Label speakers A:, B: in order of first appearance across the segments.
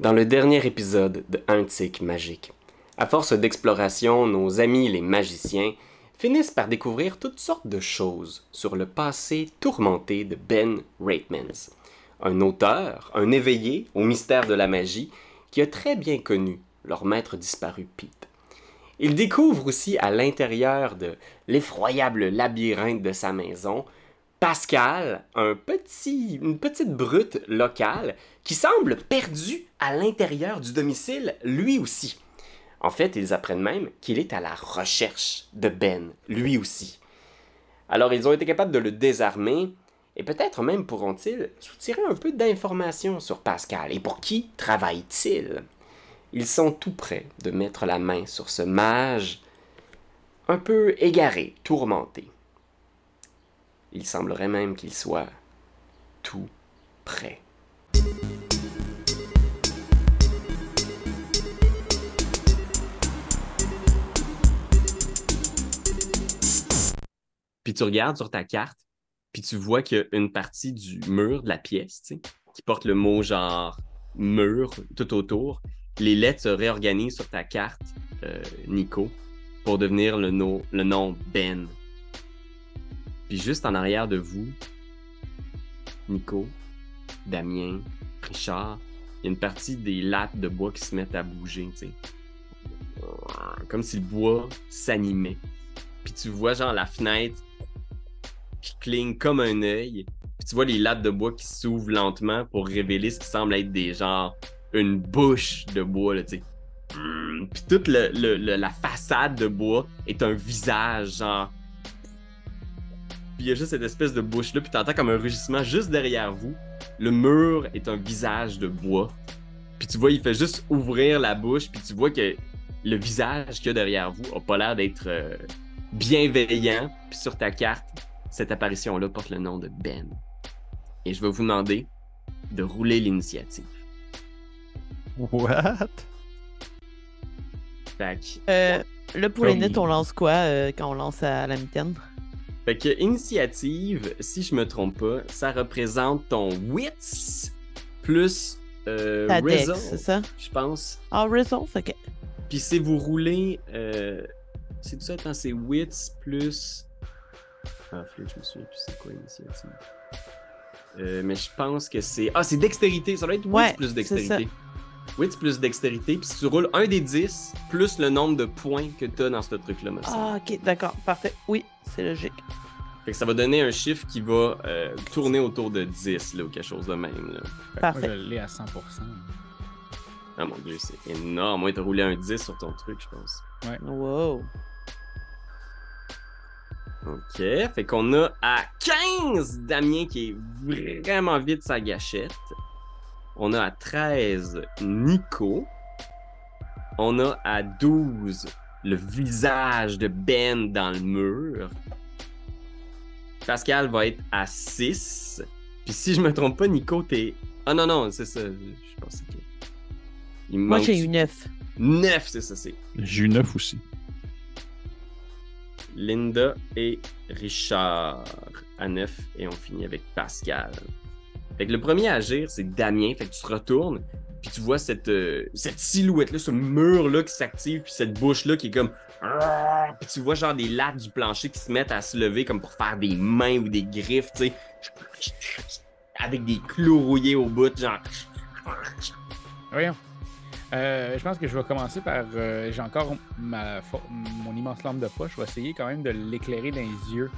A: Dans le dernier épisode de Un tic magique, à force d'exploration, nos amis les magiciens finissent par découvrir toutes sortes de choses sur le passé tourmenté de Ben Reitmans, un auteur, un éveillé au mystère de la magie qui a très bien connu leur maître disparu Pete. Ils découvrent aussi à l'intérieur de l'effroyable labyrinthe de sa maison Pascal, un petit, une petite brute locale qui semble perdu à l'intérieur du domicile lui aussi. En fait, ils apprennent même qu'il est à la recherche de Ben, lui aussi. Alors ils ont été capables de le désarmer, et peut-être même pourront-ils soutirer un peu d'informations sur Pascal. Et pour qui travaille-t-il? Ils sont tout prêts de mettre la main sur ce mage un peu égaré, tourmenté. Il semblerait même qu'il soit tout prêt. Puis tu regardes sur ta carte, puis tu vois qu'il une partie du mur de la pièce, qui porte le mot genre mur tout autour. Les lettres se réorganisent sur ta carte, euh, Nico, pour devenir le nom Ben. Puis juste en arrière de vous, Nico, Damien, Richard, il y a une partie des lattes de bois qui se mettent à bouger, tu sais. Comme si le bois s'animait. Puis tu vois genre la fenêtre qui cligne comme un œil. Puis tu vois les lattes de bois qui s'ouvrent lentement pour révéler ce qui semble être des genre une bouche de bois, tu sais. Puis toute la façade de bois est un visage, genre. Puis il y a juste cette espèce de bouche-là, puis t'entends comme un rugissement juste derrière vous. Le mur est un visage de bois. Puis tu vois, il fait juste ouvrir la bouche, puis tu vois que le visage qu'il y a derrière vous a pas l'air d'être euh, bienveillant. Puis sur ta carte, cette apparition-là porte le nom de Ben. Et je vais vous demander de rouler l'initiative.
B: What?
A: Fait que,
C: Euh, là, pour les
B: Comme-
C: nets, on lance quoi euh, quand on lance à la mitaine?
A: Fait que initiative, si je me trompe pas, ça représente ton wits plus euh, resolve,
C: c'est ça?
A: je pense.
C: Ah, Results, ok.
A: Puis si vous roulez, euh, c'est tout ça, attends, c'est wits plus. Ah, flûte, je me souviens plus c'est quoi l'initiative. Euh, mais je pense que c'est. Ah, c'est dextérité, ça doit être wits
C: Ouais,
A: plus
C: c'est
A: dextérité. Wits plus dextérité, puis si tu roules un des 10 plus le nombre de points que tu as dans ce truc-là.
C: Ah, ok, d'accord, parfait. Oui, c'est logique.
A: Fait que ça va donner un chiffre qui va euh, tourner autour de 10 là, ou quelque chose de même. Là.
B: Fait
C: Parfait.
B: Moi, je l'ai à 100%.
A: Ah mon dieu, c'est énorme. Moi, t'as roulé un 10 sur ton truc, je pense.
C: Wow.
A: Ok, fait qu'on a à 15 Damien qui est vraiment vite sa gâchette. On a à 13 Nico. On a à 12 le visage de Ben dans le mur. Pascal va être à 6. Puis si je me trompe pas, Nico, t'es. Ah non, non, c'est ça. Je pensais que. Il
C: Moi,
A: manque-
C: j'ai eu 9.
A: 9, c'est ça, c'est.
D: J'ai eu 9 aussi.
A: Linda et Richard à 9 et on finit avec Pascal. Fait que le premier à agir, c'est Damien. Fait que tu te retournes, puis tu vois cette, euh, cette silhouette-là, ce mur-là qui s'active, puis cette bouche-là qui est comme. Puis tu vois genre des lattes du plancher qui se mettent à se lever comme pour faire des mains ou des griffes, tu sais. Avec des clous rouillés au bout, genre.
B: Voyons. Euh, je pense que je vais commencer par. euh, J'ai encore mon immense lampe de poche. Je vais essayer quand même de l'éclairer dans les yeux.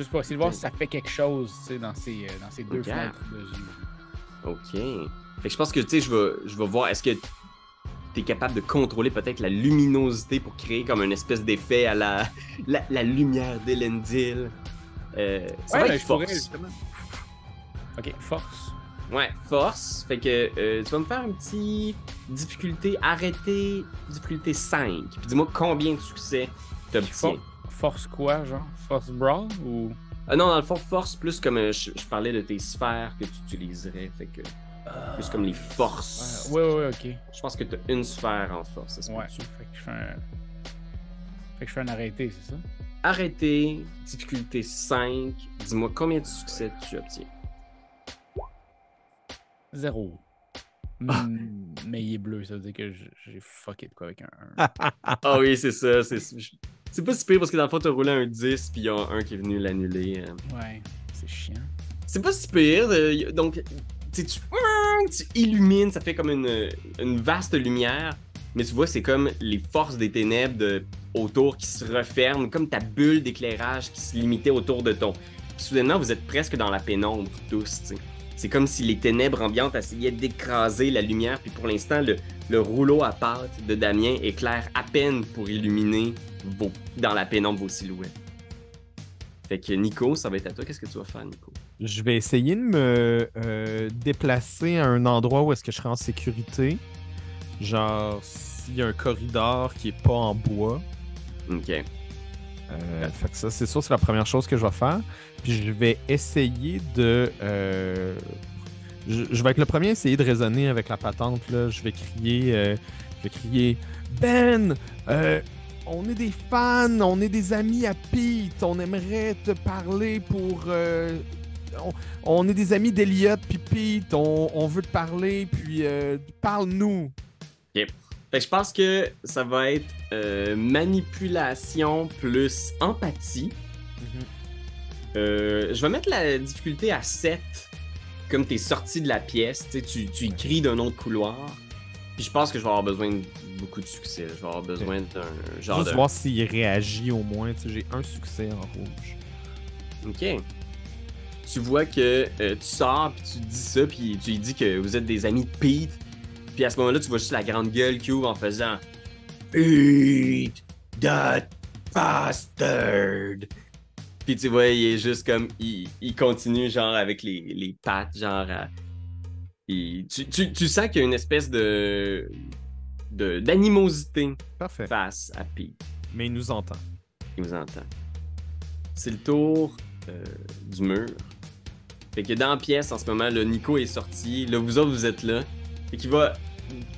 B: Juste pour essayer de voir si ça fait quelque chose tu dans ces, euh, dans ces deux
A: Ok.
B: fenêtres de.
A: Ok. Fait que je pense que, tu sais, je vais, je vais voir, est-ce que tu es capable de contrôler peut-être la luminosité pour créer comme une espèce d'effet à la, la, la lumière d'Elendil. Euh, ça
B: Ouais,
A: va
B: ben,
A: être force.
B: justement. Ok, force.
A: Ouais, force. Fait que euh, tu vas me faire un petit difficulté arrêté, difficulté 5. Puis dis-moi combien de succès t'obtiens.
B: For- force quoi, genre? Force brawl ou?
A: Ah non, dans le fond, force plus comme euh, je, je parlais de tes sphères que tu utiliserais. Fait que plus comme les forces.
B: Ouais, ouais, ouais, ok.
A: Je pense que t'as une sphère en force, ça se
B: Ouais. Fait que je fais un. Fait que je fais un arrêté, c'est ça?
A: Arrêté, difficulté 5. Dis-moi combien de succès tu obtiens?
B: Zéro.
A: Ah.
B: Hmm. mais il est bleu, ça veut dire que j'ai fucké de quoi avec un. un-
A: Ah oui, c'est ça. C'est c'est pas si pire parce que dans le fond, t'as roulé un 10 puis il y a un qui est venu l'annuler. euh.
B: Ouais, c'est chiant.
A: C'est pas si pire. euh, donc, tu, sais, tu, illumines, ça fait comme une, une vaste lumière. Mais tu vois, c'est comme les forces des ténèbres de- autour qui se referment, comme ta bulle d'éclairage qui se limitait autour de ton. Puis soudainement, vous êtes presque dans la pénombre tous. C'est comme si les ténèbres ambiantes essayaient d'écraser la lumière. Puis pour l'instant, le, le rouleau à pâte de Damien éclaire à peine pour illuminer vos, dans la pénombre vos silhouettes. Fait que Nico, ça va être à toi. Qu'est-ce que tu vas faire, Nico?
D: Je vais essayer de me euh, déplacer à un endroit où est-ce que je serai en sécurité. Genre, s'il y a un corridor qui est pas en bois.
A: Ok.
D: Euh, fait que ça, c'est sûr, c'est la première chose que je vais faire. Puis je vais essayer de. euh, je, je vais être le premier à essayer de raisonner avec la patente. Là. Je vais crier. je vais crier Ben On est des fans, on est des amis à Pete. On aimerait te parler pour. euh, on, on est des amis d'Eliott puis Pete. On, on veut te parler. Puis euh, parle-nous.
A: Fait que je pense que ça va être euh, manipulation plus empathie. Euh, je vais mettre la difficulté à 7. Comme t'es sorti de la pièce, tu, tu, cries d'un autre couloir. Puis je pense que je vais avoir besoin de beaucoup de succès. Je vais avoir besoin d'un genre
D: Juste
A: de...
D: voir s'il réagit au moins. Tu sais, J'ai un succès en rouge.
A: Ok. Tu vois que euh, tu sors, puis tu dis ça, puis tu lui dis que vous êtes des amis de Pete. Puis à ce moment-là, tu vois juste la grande gueule qui ouvre en faisant Pete, that bastard. Puis tu vois, il est juste comme. Il, il continue, genre, avec les, les pattes, genre. à- il- tu, tu- tu sens qu'il y a une espèce de. de- d'animosité
D: Parfait.
A: face à Pete.
D: Mais il nous entend.
A: Il vous entend. C'est le tour euh, du mur. Fait que dans la pièce, en ce moment, le Nico est sorti. Là, vous autres, vous êtes là. Fait qu'il va,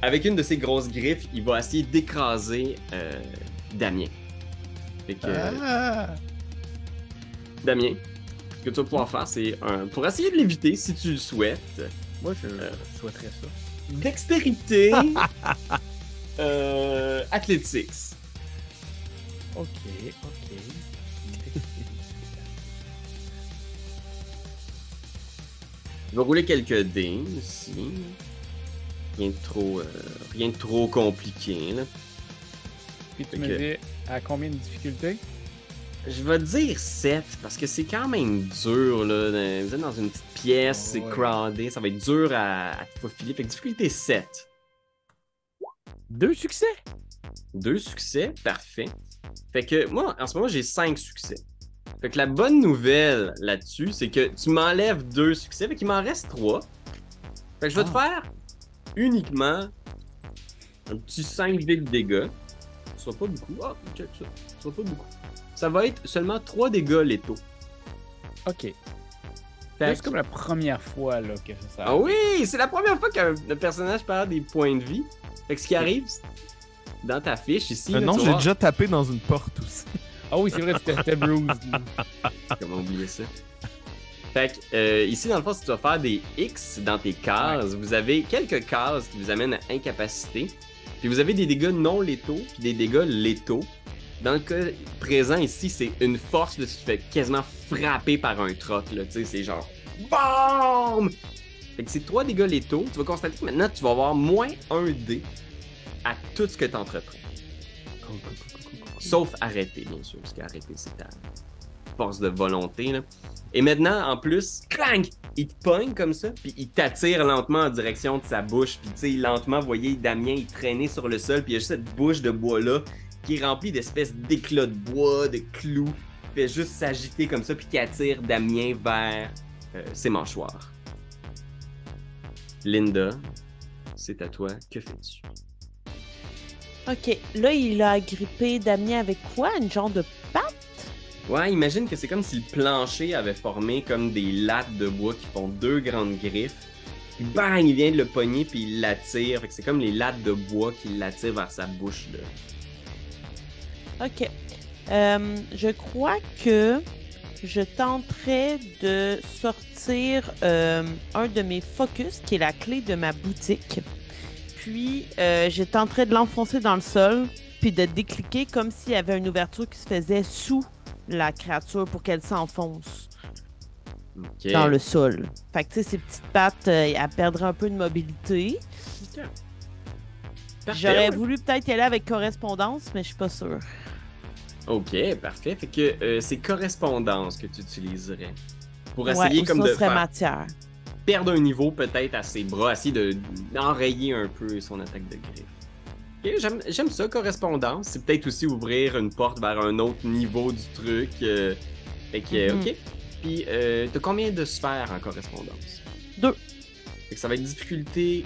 A: avec une de ses grosses griffes, il va essayer d'écraser euh, Damien. Fait que,
D: Ah!
A: Damien, ce que tu vas pouvoir faire, c'est un... Pour essayer de l'éviter, si tu le souhaites,
B: Moi, je
A: Euh.
B: souhaiterais ça.
A: dextérité, euh, athletics.
B: Ok, ok.
A: Je vais rouler quelques dés ici. Rien de trop, euh, rien de trop compliqué. Là.
B: Puis tu me dis à combien de difficultés?
A: Je vais dire 7 parce que c'est quand même dur. Là. Vous êtes dans une petite pièce,
B: Ah
A: c'est
B: ouais.
A: crowded, ça va être dur à, à te faufiler. Fait que difficulté 7.
B: Deux succès?
A: Deux succès, parfait. Fait que moi, en ce moment, j'ai 5 succès. Fait que la bonne nouvelle là-dessus, c'est que tu m'enlèves deux succès, fait qu'il m'en reste 3. Fait que je vais te faire uniquement un petit 5 de dégâts. Ce sera pas beaucoup. Ah, check ça. Ce sera pas beaucoup. Ça va être seulement 3 dégâts létaux.
B: Ok. C'est
A: que-
B: comme la première fois là, que ça
A: Ah oui, c'est la première fois qu'un un personnage perd des points de vie. Fait que ce qui arrive, dans ta fiche ici,
D: Euh,
A: là,
D: non, j'ai déjà tapé dans une porte aussi.
B: Ah oui, c'est vrai, tu étais bruised.
A: Comment oublier ça? Fait que, euh, ici, dans le fond, si tu vas faire des X dans tes cases, vous avez quelques cases qui vous amènent à incapacité. Puis vous avez des dégâts non létaux, puis des dégâts létaux. Dans le cas présent ici, c'est une force, là, tu te fais quasiment frapper par un troc, là, tu sais, c'est genre BAM! Fait que c'est trois dégâts létaux. Tu vas constater que maintenant, tu vas avoir moins un dé à tout ce que tu entreprends. Sauf arrêter, bien sûr, parce qu'arrêter, c'est ta force de volonté. Et maintenant, en plus, clang! Il te pogne comme ça, puis il t'attire lentement en direction de sa bouche. Puis tu sais, lentement, vous voyez Damien, il traînait sur le sol, puis il y a juste cette bouche de bois-là qui est remplie d'espèces d'éclats de bois, de clous, qui fait juste s'agiter comme ça, puis qui attire Damien vers euh, ses mâchoires. Linda, c'est à toi. Que fais-tu?
C: Ok, là, il a agrippé Damien avec quoi? Une genre de patte?
A: Ouais, imagine que c'est comme si le plancher avait formé comme des lattes de bois qui font deux grandes griffes. Puis bang, il vient de le pogner puis il l'attire. Fait que c'est comme les lattes de bois qui l'attirent vers sa bouche. Là.
C: Ok. Euh, je crois que je tenterai de sortir euh, un de mes focus, qui est la clé de ma boutique. puis euh, j'étais en train de l'enfoncer dans le sol, puis de décliquer comme s'il y avait une ouverture qui se faisait sous la créature pour qu'elle s'enfonce dans le sol. Fait que, tu sais, ses petites pattes, euh, elles perdraient un peu de mobilité. J'aurais voulu peut-être y aller avec correspondance, mais je suis pas sûre.
A: Ok, parfait. Fait que euh, c'est correspondance que tu utiliserais. Pour
C: Ouais,
A: essayer
C: ou
A: comme
C: sinon,
A: de faire
C: matière.
A: perdre un niveau peut-être à ses bras, essayer de d'enrayer un peu son attaque de griffe. Ok, j'aime, ça, correspondance. C'est peut-être aussi ouvrir une porte vers un autre niveau du truc. euh, fait que, euh,
C: Mhm.
A: ok. Puis, euh, t'as combien de sphères en correspondance?
C: Deux.
A: Fait que ça va être difficulté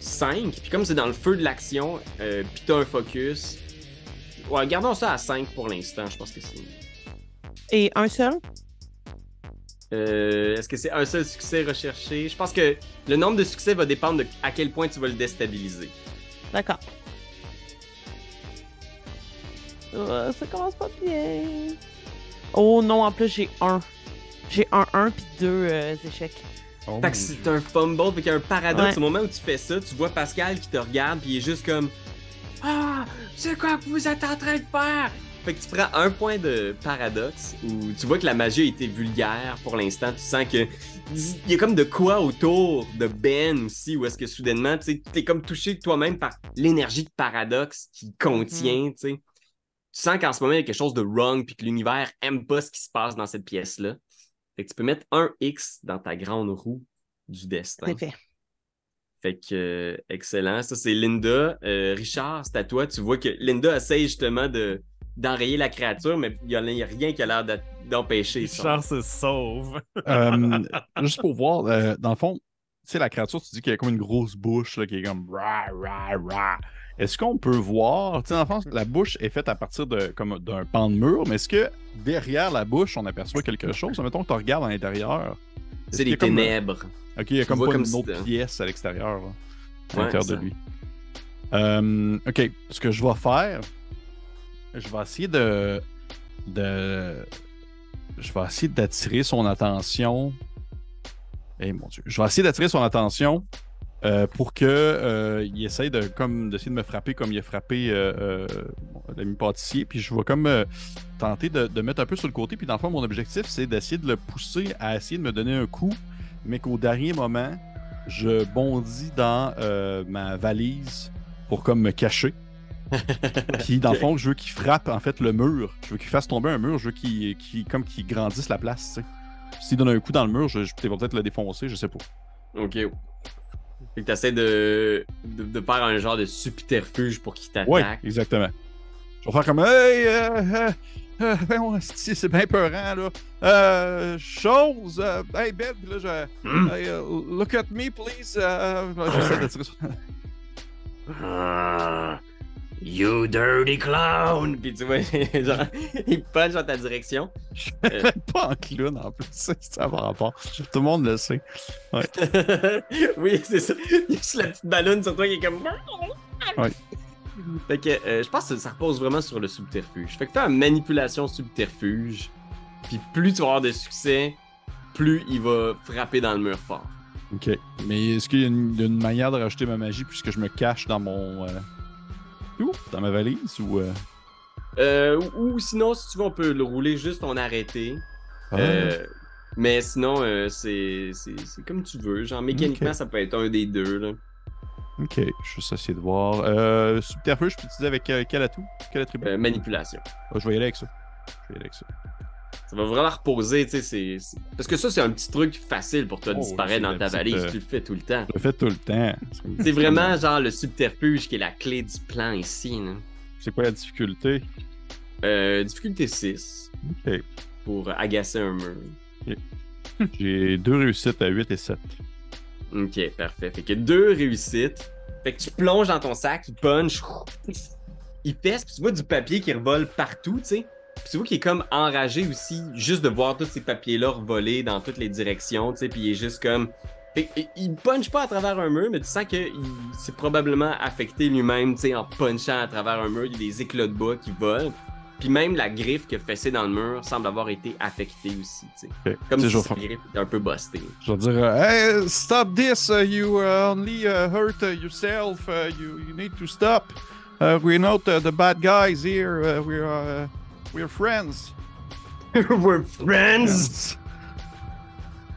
A: 5. Puis comme c'est dans le feu de l'action, puis t'as un focus. Ouais, gardons ça à 5 pour l'instant, je pense que c'est...
C: Et un seul?
A: Euh, Est-ce que c'est un seul succès recherché? Je pense que le nombre de succès va dépendre de à quel point tu vas le déstabiliser.
C: D'accord. Euh, ça commence pas bien. Oh non, en plus j'ai un. J'ai un 1 puis deux euh, échecs.
D: Oh,
A: Fait que c'est un fumble, fait qu'il y a un paradoxe.
C: Ouais.
A: Au moment où tu fais ça, tu vois Pascal qui te regarde, puis il est juste comme Ah, c'est quoi que vous êtes en train de faire? Fait que tu prends un point de paradoxe où tu vois que la magie a été vulgaire pour l'instant. Tu sens que il y a comme de quoi autour de Ben aussi, où est-ce que soudainement, tu t'es comme touché toi-même par l'énergie de paradoxe qu'il contient, tu sais. Tu sens qu'en ce moment, il y a quelque chose de wrong, puis que l'univers aime pas ce qui se passe dans cette pièce-là. Fait que tu peux mettre un X dans ta grande roue du destin.
C: Fait.
A: Fait que, euh, excellent. Ça, c'est Linda. Euh, Richard, c'est à toi. Tu vois que Linda essaye justement de, d'enrayer la créature, mais il n'y a, a rien qui a l'air de- d'empêcher ça.
D: Richard se sauve.
E: Euh, juste pour voir, euh, dans le fond, tu sais, la créature, tu dis qu'il y a comme une grosse bouche là, qui est comme ra, ra, ra. Est-ce qu'on peut voir, tu sais, dans le fond, la bouche est faite à partir de, comme d'un pan de mur, mais est-ce que derrière la bouche, on aperçoit quelque chose? Mettons que tu regardes à l'intérieur.
A: C'est des
E: comme,
A: ténèbres.
E: Ok, il y a comme pas
A: comme
E: une autre pièce à l'extérieur, à
A: Ouais,
E: l'intérieur de lui. Euh, ok, ce que je vais faire, je vais essayer de. de je vais essayer d'attirer son attention. Eh mon dieu. Je vais essayer d'attirer son attention euh, pour que euh, il essaye de comme d'essayer de me frapper comme il a frappé euh, euh, l'ami pâtissier. Puis je vais comme euh, tenter de, de mettre un peu sur le côté. Puis dans le fond, mon objectif, c'est d'essayer de le pousser à essayer de me donner un coup, mais qu'au dernier moment, je bondis dans euh, ma valise pour comme me cacher. Puis dans le fond, je veux qu'il frappe en fait le mur. Je veux qu'il fasse tomber un mur. Je veux qu'il comme qu'il grandisse la place. S'il donne un coup dans le mur, je, je vais peut-être le défoncer, je sais pas.
A: Ok. Fait que t'essaies de, de, de faire un genre de subterfuge pour qu'il t'attaque.
E: Ouais, exactement. Je vais faire comme Hey, euh, euh, euh, ben, on- c'est bien peurant là. Euh, chose, euh, hey Ben, là je,
A: Hmm.
E: hey, euh, look at me please. Euh, J'essaie de tirer sur-
A: Ah, you dirty clown! Puis tu vois, genre, il punch dans ta direction.
E: Je
A: Euh.
E: suis pas en clown en plus, ça va rapport. Tout le monde le sait.
A: oui, c'est ça. Il y a juste la petite ballonne sur toi qui est comme.
E: Ouais.
A: Fait que euh, je pense que ça repose vraiment sur le subterfuge. Fait que fais une manipulation subterfuge. Puis plus tu vas avoir de succès, plus il va frapper dans le mur fort.
E: Ok. Mais est-ce qu'il y a une, une manière de rajouter ma magie puisque je me cache dans mon. Euh... Où Dans ma valise ou. Euh...
A: Euh, ou, ou sinon, si tu veux, on peut le rouler juste en arrêté.
E: Ah.
A: Euh, mais sinon, euh, c'est comme tu veux. Genre, mécaniquement, ça peut être un des deux. Là.
E: Ok, je vais juste essayer de voir. Euh, subterfuge, je peux utiliser avec euh, quel atout? Quel attribut?
A: Euh, manipulation.
E: Ah, Je vais y aller avec ça. Je vais y aller avec ça.
A: Ça va vraiment reposer, tu sais. Parce que ça, c'est un petit truc facile pour toi de
E: Oh,
A: disparaître dans ta
E: petite,
A: valise.
E: euh,
A: Tu le fais tout le temps.
E: Je le fais tout le temps.
A: C'est vraiment genre le subterfuge qui est la clé du plan ici.
E: C'est quoi la difficulté?
A: Euh, difficulté 6
E: Ok.
A: pour agacer un mur.
E: J'ai deux réussites à 8 et 7.
A: Ok, parfait. Fait que deux réussites. Fait que tu plonges dans ton sac, il punch, il pèse, puis tu vois du papier qui revole partout, tu sais. Puis tu vois qu'il est comme enragé aussi, juste de voir tous ces papiers-là revoler dans toutes les directions, tu sais. Puis il est juste comme. Fait que, il punch pas à travers un mur, mais tu sens qu'il s'est probablement affecté lui-même, tu sais, en punchant à travers un mur. Il y a des éclats de bois qui volent. Puis même la griffe que fessée dans le mur semble avoir été affectée aussi. tu sais.
E: Ok.
A: Comme si sa griffe était un peu bustée.
E: Je vais dire, euh, hey, stop this, uh, you uh, only uh, hurt uh, yourself, uh, you, you need to stop. Uh, we're not uh, the bad guys here, uh, we're, uh, we're friends.
A: We're friends!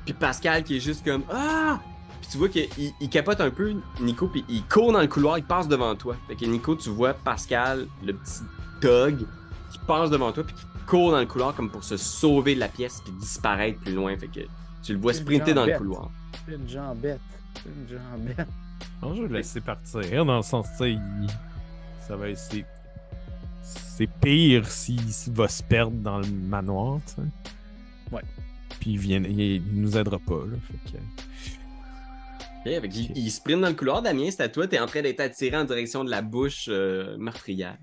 A: Puis Pascal qui est juste comme Ah! Puis tu vois qu'il il- il capote un peu, Nico, puis il court dans le couloir, il passe devant toi. Fait que Nico, tu vois Pascal, le petit qui passe devant toi, puis qui court dans le couloir comme pour se sauver de la pièce, puis disparaître plus loin. Fait que tu le vois sprinter dans le couloir.
B: C'est une jambette. C'est une jambette.
D: Non, je vais le laisser partir dans le sens, tu sais, il- ça va essayer. C'est pire s'il va se perdre dans le manoir, tu sais.
B: Ouais.
D: Puis il, vient, il, il nous aidera pas, là. Fait que...
A: Ok, fait qu'il- il, sprint dans le couloir, Damien, c'est à toi, t'es en train d'être attiré en direction de la bouche euh, meurtrière.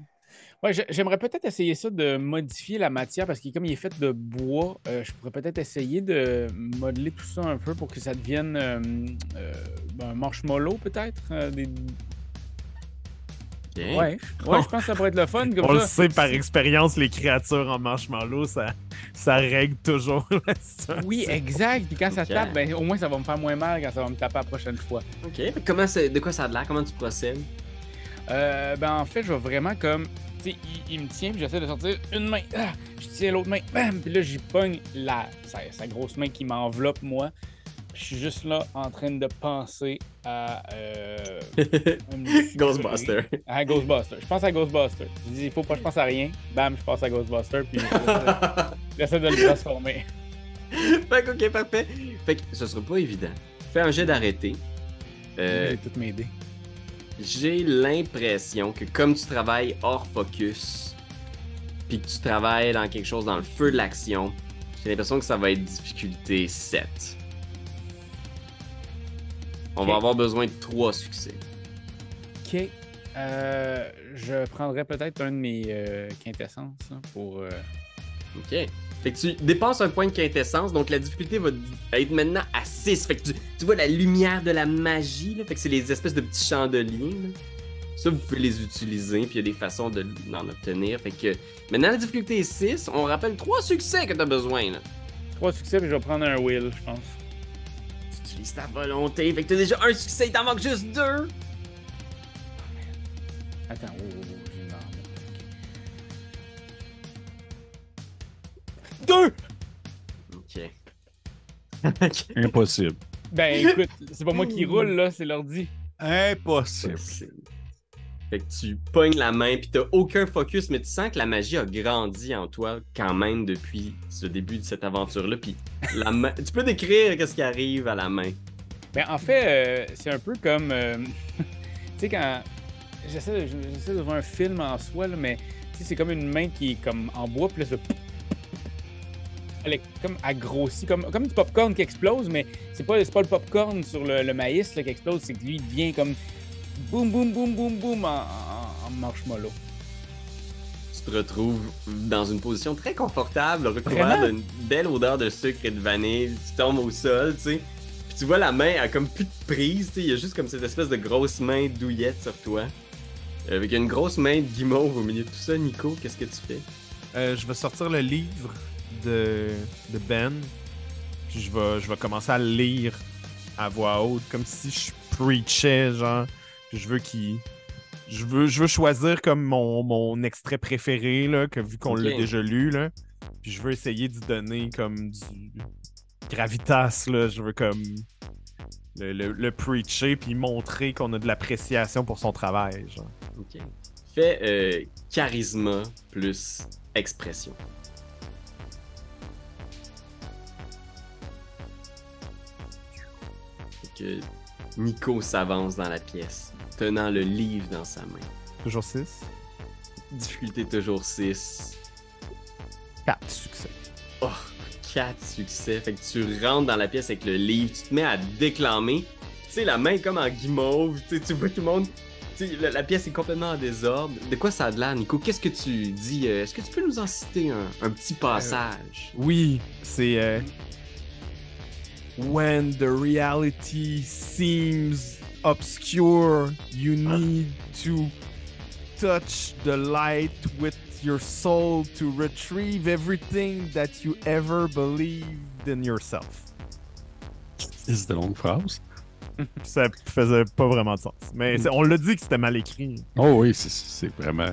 B: Ouais, j'ai- j'aimerais peut-être essayer ça de modifier la matière parce que comme il est fait de bois, euh, je pourrais peut-être essayer de modeler tout ça un peu pour que ça devienne euh, euh, ben, un marshmallow peut-être. des... Ouais, ouais, je pense que ça pourrait être le fun comme
D: On le sait par expérience, les créatures en marshmallow, ça, ça règle toujours la situation.
B: Oui, exact. Puis quand ça tape, ben, au moins ça va me faire moins mal quand ça va me taper la prochaine fois.
A: Ok, comment de quoi ça a l'air? Comment tu procèdes?
B: Euh, ben en fait, je vais vraiment comme. Il, il me tient, puis j'essaie de sortir une main. Ah, je tiens l'autre main. Bam! Puis là, j'y pogne la, sa, sa grosse main qui m'enveloppe, moi. Puis Je suis juste là en train de penser à. Euh.
A: Ghostbuster.
B: À Ghostbuster. Je pense à Ghostbuster. Je dis, il faut pas que je pense à rien. Bam, je pense à Ghostbuster, puis j'essaie de le transformer.
A: fait que, ok, parfait. Fait que ce sera pas évident. Fais un jet d'arrêté. Euh,
B: tout m'aider.
A: J'ai l'impression que comme tu travailles hors focus, puis que tu travailles dans quelque chose dans le feu de l'action, j'ai l'impression que ça va être difficulté 7. On va avoir besoin de 3 succès.
B: Ok. Euh, je prendrais peut-être un de mes euh, quintessences là, pour. euh,
A: Ok. Fait que tu dépasses un point de quintessence, donc la difficulté va être maintenant à 6. Fait que tu, tu vois la lumière de la magie, là. Fait que c'est les espèces de petits chandeliers, là. Ça, vous pouvez les utiliser, puis il y a des façons de- d'en obtenir. Fait que maintenant, la difficulté est 6. On rappelle 3 succès que tu as besoin, là.
B: Trois succès, puis je vais prendre un will, je pense.
A: Tu utilises ta volonté. Fait que t'as déjà un succès, il t'en manque juste deux.
B: Attends, oh, oh, oh, Deux!
A: Ok.
E: Impossible.
B: Ben écoute, c'est pas moi qui roule là, c'est l'ordi.
E: Impossible.
A: Fait que tu pognes la main, puis t'as aucun focus, mais tu sens que la magie a grandi en toi quand même depuis ce début de cette aventure-là. Puis la main... tu peux décrire qu'est-ce qui arrive à la main.
B: Ben en fait, euh, c'est un peu comme. euh, tu sais, quand. J'essaie de, j'essaie de voir un film en soi, là, mais tu sais, c'est comme une main qui est comme en bois, puis là, ça- Elle est comme agrossie, comme, comme du popcorn qui explose, mais c'est pas, c'est pas le popcorn sur le, le maïs là, qui explose, c'est que lui, il devient comme. Boum, boum, boum, boum, boum en, en, en marshmallow.
A: Tu te retrouves dans une position très confortable, recouvert d'une belle odeur de sucre et de vanille. Tu tombes au sol, tu sais. Puis tu vois la main, elle a comme plus de prise, tu sais. Il y a juste comme cette espèce de grosse main douillette sur toi. Euh, Avec une grosse main de guimauve au milieu de tout ça, Nico, qu'est-ce que tu fais?
D: Euh, je vais sortir le livre de, de Ben. Puis je vais, je vais commencer à le lire à voix haute, comme si je preachais, genre. Puis je veux qu'il. Je veux, je veux choisir comme mon, mon extrait préféré, là, que, vu qu'on l'a déjà lu, là. Puis je veux essayer d'y donner comme du gravitas, là. Je veux comme le, le, le preacher, puis montrer qu'on a de l'appréciation pour son travail, genre.
A: Ok. Fais euh, charisme plus expression. Que Nico s'avance dans la pièce, tenant le livre dans sa main.
D: Toujours 6.
A: Difficulté toujours 6.
D: 4 succès.
A: Oh, 4 succès. Fait que tu rentres dans la pièce avec le livre, tu te mets à déclamer. Tu sais, la main est comme en guimauve, tu sais, tu vois tout le monde. Tu sais, la, la pièce est complètement en désordre. De quoi ça a de l'air, Nico? Qu'est-ce que tu dis? Euh, Est-ce que tu peux nous en citer un, un petit passage?
D: Oui, c'est euh, When the reality seems obscure, you need to touch the light with your soul to retrieve everything that you ever believed in yourself.
E: C'est de longues phrases.
D: Ça faisait pas vraiment de sens. Mais c'est- on l'a dit que c'était mal écrit.
E: Oh oui, c'est- c'est vraiment.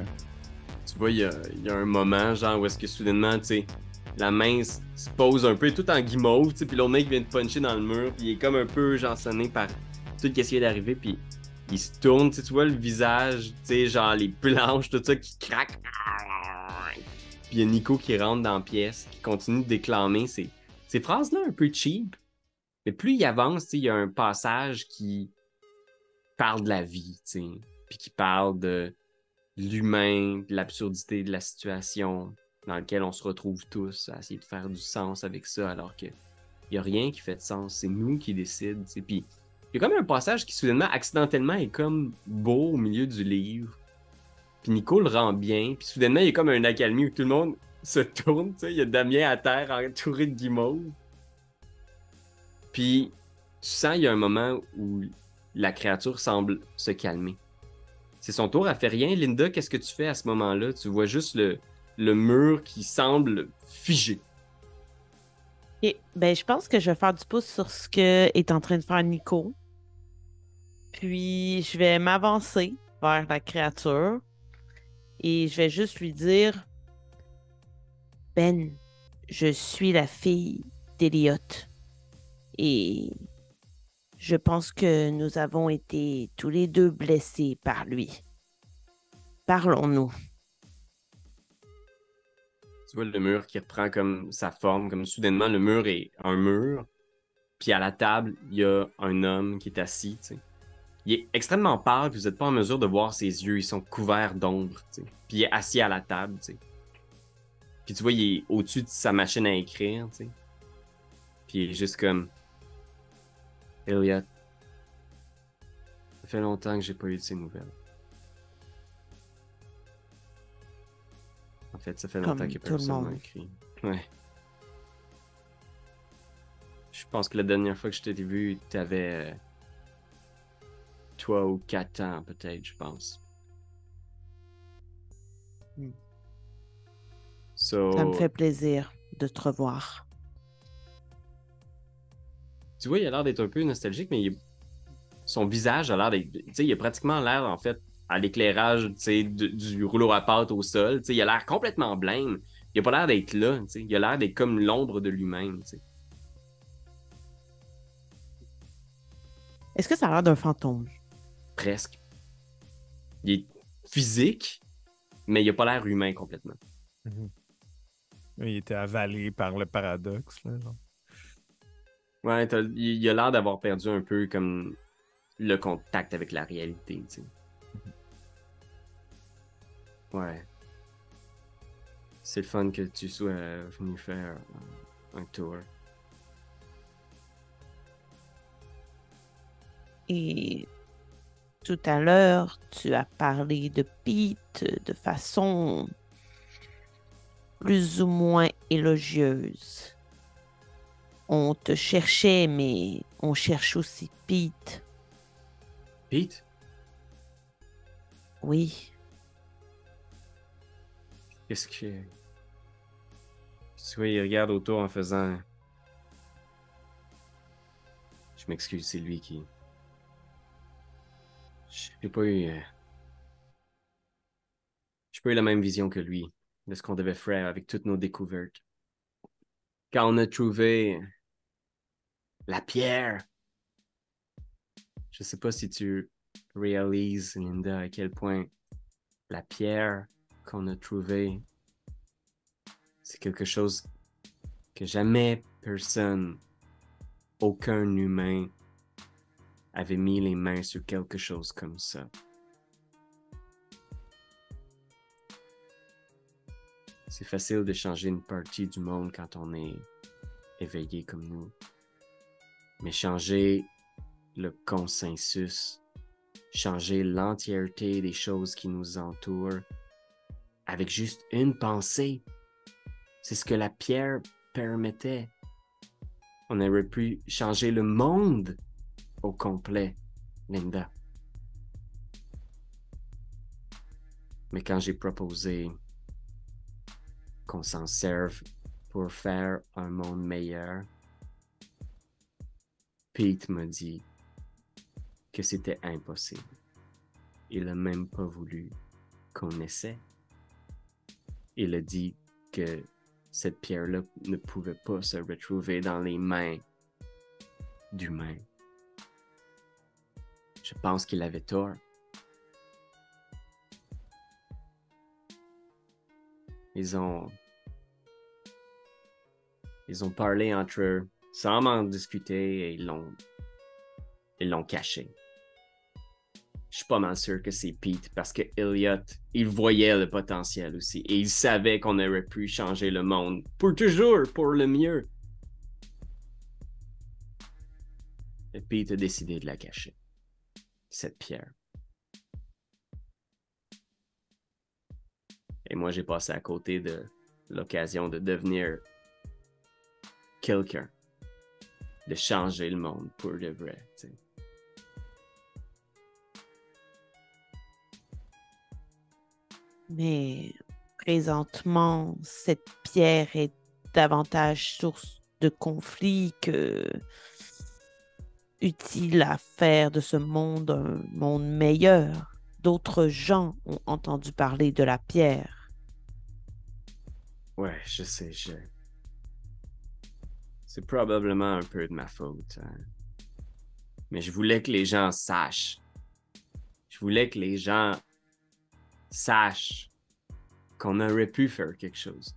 A: Tu vois, il y a, il y a un moment, genre, où est-ce que soudainement, tu sais, la main se pose un peu tout en guimauve, puis l'autre mec vient de puncher dans le mur, puis il est comme un peu, genre, sonné par tout ce qui est d'arriver, puis il se tourne, tu vois le visage, genre, les planches, tout ça qui craque. Puis il y a Nico qui rentre dans la pièce, qui continue de déclamer ces, ces phrases-là un peu cheap. Mais plus il avance, il y a un passage qui parle de la vie, tu puis qui parle de l'humain, de l'absurdité de la situation dans laquelle on se retrouve tous à essayer de faire du sens avec ça, alors que il y a rien qui fait de sens. C'est nous qui décident. tu sais. Puis il y a comme un passage qui soudainement, accidentellement, est comme beau au milieu du livre. Puis Nico le rend bien. Puis soudainement, il y a comme un accalmie où tout le monde se tourne. tu sais. Il y a Damien à terre entouré de guimauve. Puis tu sens il y a un moment où la créature semble se calmer. C'est son tour, elle fait rien. Linda, qu'est-ce que tu fais à ce moment-là? Tu vois juste le, le mur qui semble figé.
C: Ok, Ben, je pense que je vais faire du pouce sur ce que est en train de faire Nico. Puis, je vais m'avancer vers la créature. Et je vais juste lui dire Ben, je suis la fille d'Eliot. Et je pense que nous avons été tous les deux blessés par lui. Parlons-nous.
A: Tu vois le mur qui reprend comme sa forme, comme soudainement le mur est un mur. Puis à la table, il y a un homme qui est assis. Il est extrêmement pâle, puis vous n'êtes pas en mesure de voir ses yeux. Ils sont couverts d'ombre. Puis il est assis à la table. Puis tu vois, il est au-dessus de sa machine à écrire. Puis il est juste comme. Elliot. Ça fait longtemps que j'ai pas eu de ses nouvelles. Fait, ça fait
C: Comme
A: longtemps que
C: tout le
A: personne écrit. Ouais. Je pense que la dernière fois que je t'ai vu, t'avais. euh, Toi ou quatre ans, peut-être, je pense.
C: Hmm.
A: So,
C: Ça me fait plaisir de te revoir.
A: Tu vois, il a l'air d'être un peu nostalgique, mais il son visage a l'air d'être. Tu sais, il a pratiquement l'air, en fait, à l'éclairage tu sais, de- du rouleau à pâte au sol. Tu sais, il a l'air complètement blême. Il a pas l'air d'être là. tu sais. Il a l'air d'être comme l'ombre de lui-même.
C: Est-ce que ça a l'air d'un fantôme?
A: Presque. Il est physique, mais il a pas l'air humain complètement.
D: Il était avalé par le paradoxe. Là, genre.
A: Ouais, il il a l'air d'avoir perdu un peu comme le contact avec la réalité. tu sais. Ouais. C'est le fun que tu sois venu faire un tour.
C: Et tout à l'heure, tu as parlé de Pete de façon plus ou moins élogieuse. On te cherchait, mais on cherche aussi Pete.
A: Pete?
C: Oui,
A: Qu'est-ce que. Tu vois, il regarde autour en faisant. Je m'excuse, c'est lui qui. J'ai pas eu. euh, J'ai pas eu la même vision que lui de ce qu'on devait faire avec toutes nos découvertes. Quand on a trouvé la pierre, je sais pas si tu réalises, Linda, à quel point la pierre qu'on a trouvée, c'est quelque chose que jamais personne, aucun humain, avait mis les mains sur quelque chose comme ça. C'est facile de changer une partie du monde quand on est éveillé comme nous. Mais changer le consensus, changer l'entièreté des choses qui nous entourent, avec juste une pensée, c'est ce que la pierre permettait. On aurait pu changer le monde au complet, Linda. Mais quand j'ai proposé qu'on s'en serve pour faire un monde meilleur, Pete m'a dit que c'était impossible. Il n'a même pas voulu qu'on essaie. Il a dit que cette pierre-là ne pouvait pas se retrouver dans les mains d'humains. Je pense qu'il avait tort. Ils ont. Ils ont parlé entre eux sans m'en discuter et ils l'ont. Ils l'ont caché. Je suis pas mal sûr que c'est Pete parce que Elliot, il voyait le potentiel aussi et il savait qu'on aurait pu changer le monde pour toujours, pour le mieux. Et Pete a décidé de la cacher. Cette pierre. Et moi, j'ai passé à côté de l'occasion de devenir quelqu'un. De changer le monde pour de vrai.
C: Mais présentement, cette pierre est davantage source de conflits que utile à faire de ce monde un monde meilleur. D'autres gens ont entendu parler de la pierre.
A: Ouais, je sais, je. C'est probablement un peu de ma faute. hein. Mais je voulais que les gens sachent. Je voulais que les gens sachent qu'on aurait pu faire quelque chose.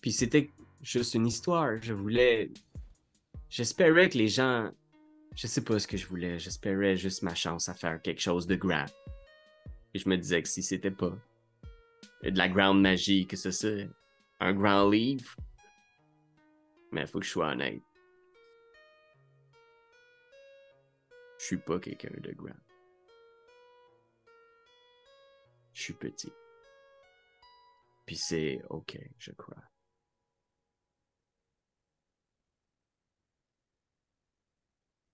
A: Puis c'était juste une histoire. Je voulais. J'espérais que les gens. Je sais pas ce que je voulais. J'espérais juste ma chance à faire quelque chose de grand. Et je me disais que si c'était pas de la grande magie, que ce soit un grand livre. Mais il faut que je sois honnête. Je suis pas quelqu'un de grand. Je suis petit. Puis c'est ok, je crois.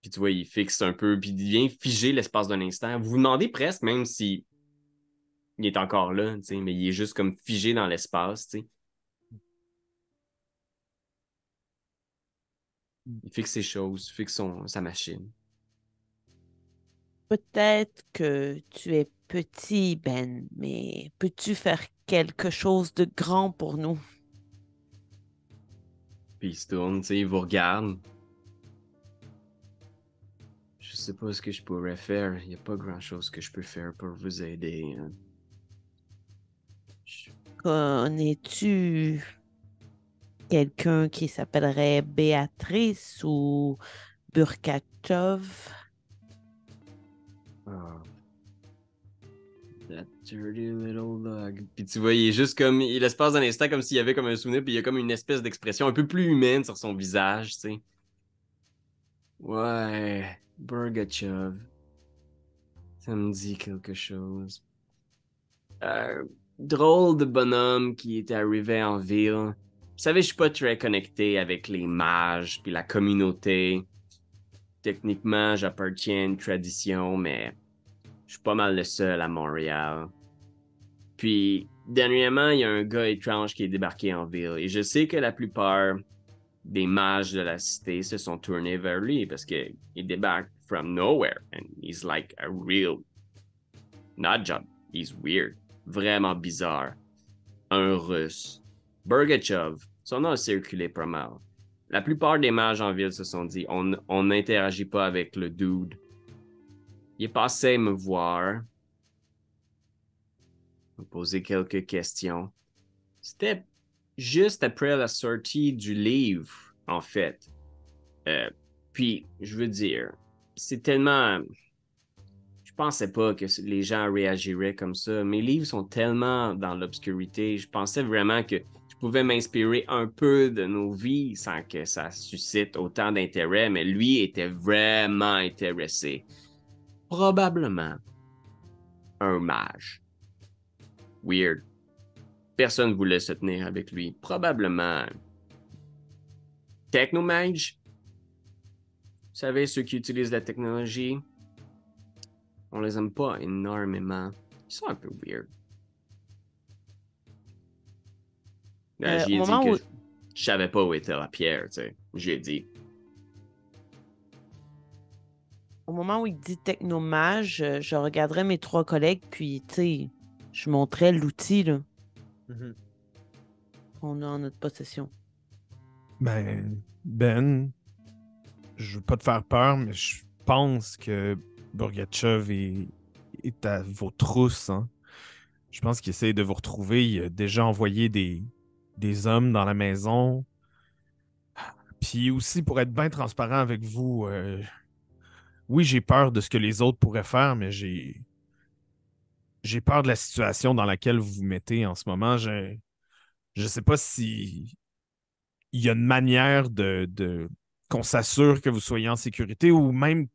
A: Puis tu vois, il fixe un peu, puis il vient figer l'espace d'un instant. Vous vous demandez presque même si il est encore là, mais il est juste comme figé dans l'espace, tu sais. Il fixe ses choses, fixe son, sa machine.
C: Peut-être que tu es petit, Ben, mais peux-tu faire quelque chose de grand pour nous?
A: Puis il se tourne, tu sais, il vous regarde. Je sais pas ce que je pourrais faire. Il n'y a pas grand chose que je peux faire pour vous aider. hein. Je-
C: Connais-tu quelqu'un qui s'appellerait Béatrice ou Burkachov?
A: Ah. That dirty little dog. Puis tu vois, il est juste comme. Il espace d'un instant comme s'il y avait comme un souvenir, puis il y a comme une espèce d'expression un peu plus humaine sur son visage, tu sais. Ouais, Burgachev. Ça me dit quelque chose. Euh, drôle de bonhomme qui était arrivé en ville. Vous savez, je suis pas très connecté avec les mages puis la communauté. Techniquement, j'appartiens à une tradition, mais je suis pas mal le seul à Montréal. Puis, dernièrement, il y a un gars étrange qui est débarqué en ville. Et je sais que la plupart des mages de la cité se sont tournés vers lui parce qu'il débarque from nowhere. And he's like a real not job. He's weird. Vraiment bizarre. Un russe. Burgachev. Son nom a circulé pas mal. La plupart des mages en ville se sont dit on on n'interagit pas avec le dude. Il est passé me voir. Me poser quelques questions. C'était juste après la sortie du livre, en fait. Euh, puis, je veux dire, c'est tellement. Je pensais pas que les gens réagiraient comme ça. Mes livres sont tellement dans l'obscurité. Je pensais vraiment que je pouvais m'inspirer un peu de nos vies sans que ça suscite autant d'intérêt, mais lui était vraiment intéressé probablement un mage. Weird. Personne voulait se tenir avec lui. Probablement technomage. Vous savez, ceux qui utilisent la technologie, on les aime pas énormément. Ils sont un peu weird. Là,
C: euh, j'ai
A: dit que
C: où...
A: je... je savais pas où était la pierre, tu sais. J'ai dit,
C: Au moment où il dit technomage, euh, je regarderai mes trois collègues, puis, tu sais, je montrais l'outil là,
D: Mhm.
C: qu'on a en notre possession.
D: Ben, Ben, je veux pas te faire peur, mais je pense que Bourgatchev est, est à vos trousses. hein. Je pense qu'il essaie de vous retrouver. Il a déjà envoyé des, des hommes dans la maison. Puis aussi, pour être bien transparent avec vous, euh, oui, j'ai peur de ce que les autres pourraient faire, mais j'ai. J'ai peur de la situation dans laquelle vous vous mettez en ce moment. Je je sais pas si il y a une manière de, de- qu'on s'assure que vous soyez en sécurité ou même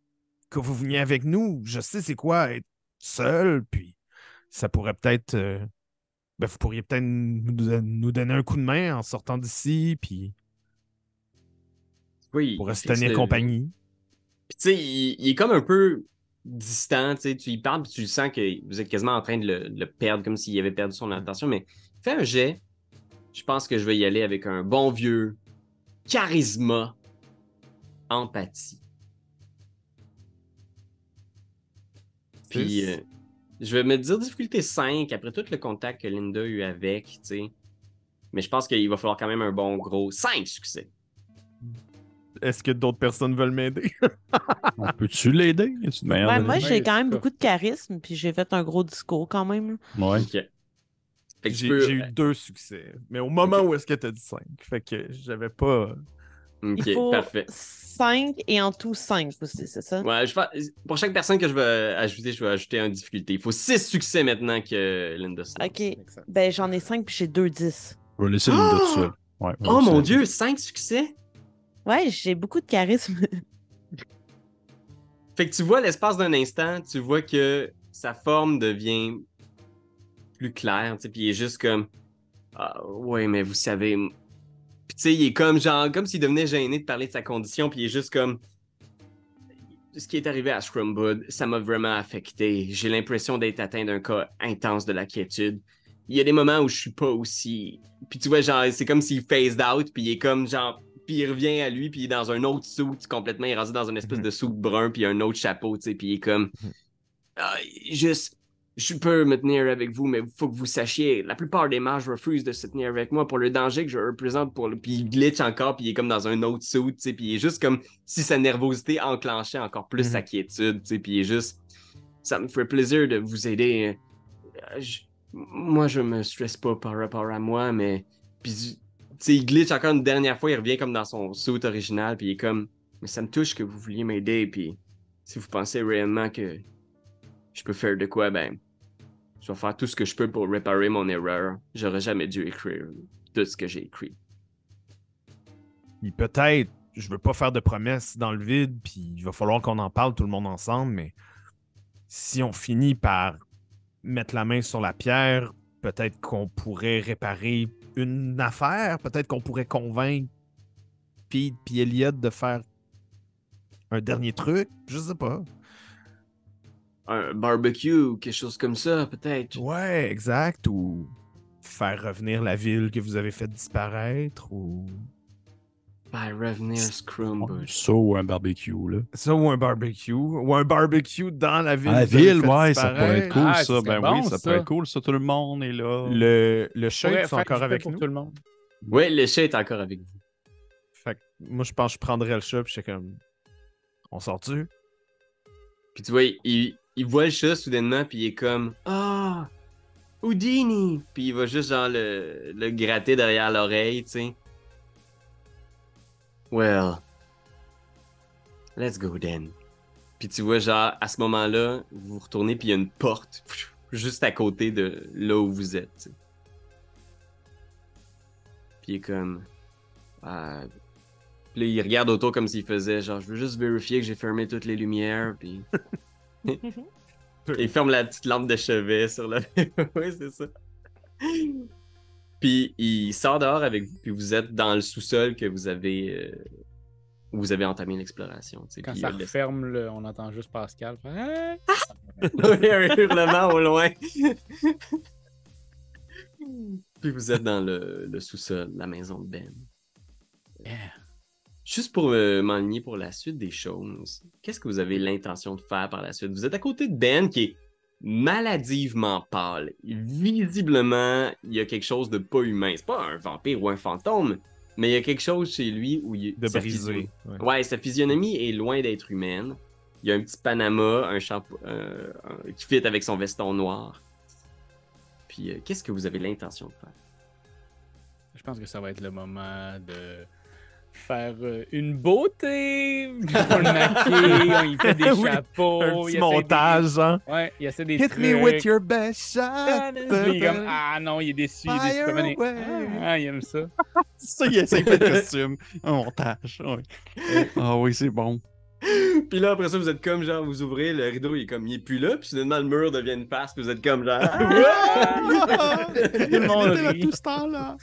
D: que vous veniez avec nous. Je sais c'est quoi être seul, puis ça pourrait peut-être. euh, ben, vous pourriez peut-être nous, donner un coup de main en sortant d'ici, puis
A: Oui.
D: pourrait se tenir compagnie.
A: Puis tu sais, il, il est comme un peu distant, tu sais, tu y parles, puis tu sens que vous êtes quasiment en train de le, de le perdre, comme s'il avait perdu son attention, mais fais un jet. Je pense que je vais y aller avec un bon vieux charisme, empathie. Puis euh, je vais me dire difficulté 5 après tout le contact que Linda a eu avec, tu sais. Mais je pense qu'il va falloir quand même un bon gros 5 succès.
D: Est-ce que d'autres personnes veulent m'aider?
E: On peut-tu l'aider? Une
C: Ouais,
E: de
C: moi, j'ai quand même beaucoup de charisme, puis j'ai fait un gros discours quand même.
E: Ouais.
D: J'ai
A: peux-
D: eu deux succès. Mais au moment où est-ce que tu as dit cinq? Fait que j'avais pas.
A: Ok,
C: Il faut
A: parfait.
C: 5 et en tout 5 aussi, c'est ça?
A: Ouais, je pour chaque personne que je vais ajouter, je vais ajouter un difficulté. Il faut 6 succès maintenant que Linda Snow.
C: Ok. Ben, j'en ai 5 puis j'ai 2 10.
E: Je vais laisser Linda
A: Ah!
E: tout seul. Ouais, je vais
A: Oh mon dieu, 5 succès?
C: Ouais, j'ai beaucoup de charisme.
A: Fait que tu vois l'espace d'un instant, tu vois que sa forme devient plus claire, tu sais, puis il est juste comme ah, ouais, mais vous savez. Puis tu sais, il est comme genre comme s'il devenait gêné de parler de sa condition, puis il est juste comme ce qui est arrivé à Scrumwood, ça m'a vraiment affecté. J'ai l'impression d'être atteint d'un cas intense de la quiétude. Il y a des moments où je suis pas aussi. Puis tu vois, genre, c'est comme s'il phased out, puis il est comme genre. Puis il revient à lui, puis il est dans un autre suit complètement. Il est rasé dans une espèce
D: Mhm.
A: de suit brun, puis un autre chapeau, tu sais, puis il est comme.
D: Mhm.
A: Ah, juste. Je peux me tenir avec vous, mais il faut que vous sachiez, la plupart des mages refusent de se tenir avec moi pour le danger que je représente pour le. Puis il glitch encore, puis il est comme dans un autre suit, tu sais, puis il est juste comme si sa nervosité enclenchait encore plus
D: Mhm.
A: sa quiétude, tu sais, puis il est juste. Ça me ferait plaisir de vous aider. Euh, je- Moi, je me stresse pas par rapport à moi, mais. Puis, sais, il glitch encore une dernière fois, il revient comme dans son suit original, puis il est comme. Mais ça me touche que vous vouliez m'aider, puis si vous pensez réellement que je peux faire de quoi, ben. Je vais faire tout ce que je peux pour réparer mon erreur. J'aurais jamais dû écrire tout ce que j'ai écrit.
D: Peut-être, je veux pas faire de promesses dans le vide, puis il va falloir qu'on en parle tout le monde ensemble, mais si on finit par mettre la main sur la pierre, peut-être qu'on pourrait réparer une affaire, peut-être qu'on pourrait convaincre Pete puis Elliot de faire un dernier truc, je sais pas.
A: Un barbecue quelque chose comme ça, peut-être.
D: Ouais, exact, ou faire revenir la ville que vous avez fait disparaître, ou
A: Faire revenir Scrumbush.
E: Ça ou un barbecue, là.
D: ça, ou un barbecue, ou un barbecue dans la ville.
E: À la
D: avez
E: ville, ouais, ça pourrait être cool,
B: Ah,
E: ça. Ben oui, ça,
B: ça.
E: pourrait être cool, ça. Tout le monde est là.
D: Le, le chat est encore avec nous.
B: tout le monde.
A: Ouais, le chat est encore avec vous.
D: Fait que moi, je pense que je prendrais le chat, puis j'étais comme. On sort-tu?
A: Puis tu vois, il, il voit le chat soudainement, puis il est comme Ah, Houdini! Puis il va juste genre le, le gratter derrière l'oreille, tu sais. Well, let's go then. Puis tu vois, genre, à ce moment-là, vous vous retournez, puis il y a une porte juste à côté de là où vous êtes. Puis il est comme. Ah. Puis là, il regarde autour comme s'il faisait genre, je veux juste vérifier que j'ai fermé toutes les lumières, puis. il ferme la petite lampe de chevet sur la. oui, c'est ça. Puis il sort dehors avec vous, puis vous êtes dans le sous-sol que vous avez. euh, où vous avez entamé l'exploration.
B: Quand
A: puis
B: ça
A: le-
B: referme, là, on entend juste Pascal. faire,
A: Oui, un hurlement au loin. Puis vous êtes dans le, le sous-sol de la maison de Ben.
B: Yeah.
A: Juste pour euh, m'enligner pour la suite des choses, qu'est-ce que vous avez l'intention de faire par la suite? Vous êtes à côté de Ben qui est maladivement pâle. Visiblement, il y a quelque chose de pas humain. C'est pas un vampire ou un fantôme, mais il y a quelque chose chez lui où il,
D: De
A: sa physio-
D: ouais.
A: Ouais, sa physionomie est loin d'être humaine. Il y a un petit Panama, un chapeau euh, qui fit avec son veston noir. Puis, euh, qu'est-ce que vous avez l'intention de faire?
B: Je pense que ça va être le moment de faire euh, une beauté. On le maquille, on y fait des
D: Oui,
B: chapeaux.
D: Un
B: il
D: petit montage, hein.
B: Des... Ouais, il essaie des
D: Hit
B: trucs.
D: me with your best shot.
B: Puis il est comme, ah non, il est déçu. Il est déçu.
D: Away.
B: ah, il aime ça.
E: Ça, il essaie de costume. Un montage. ouais. Ah oui, c'est bon.
A: Puis là, après ça, vous êtes comme genre, vous ouvrez, le rideau, il est comme, il est plus là, puis soudainement, le mur devient une face, puis vous êtes comme genre.
B: Tout le monde
E: Tout
B: rit.
E: ce temps-là.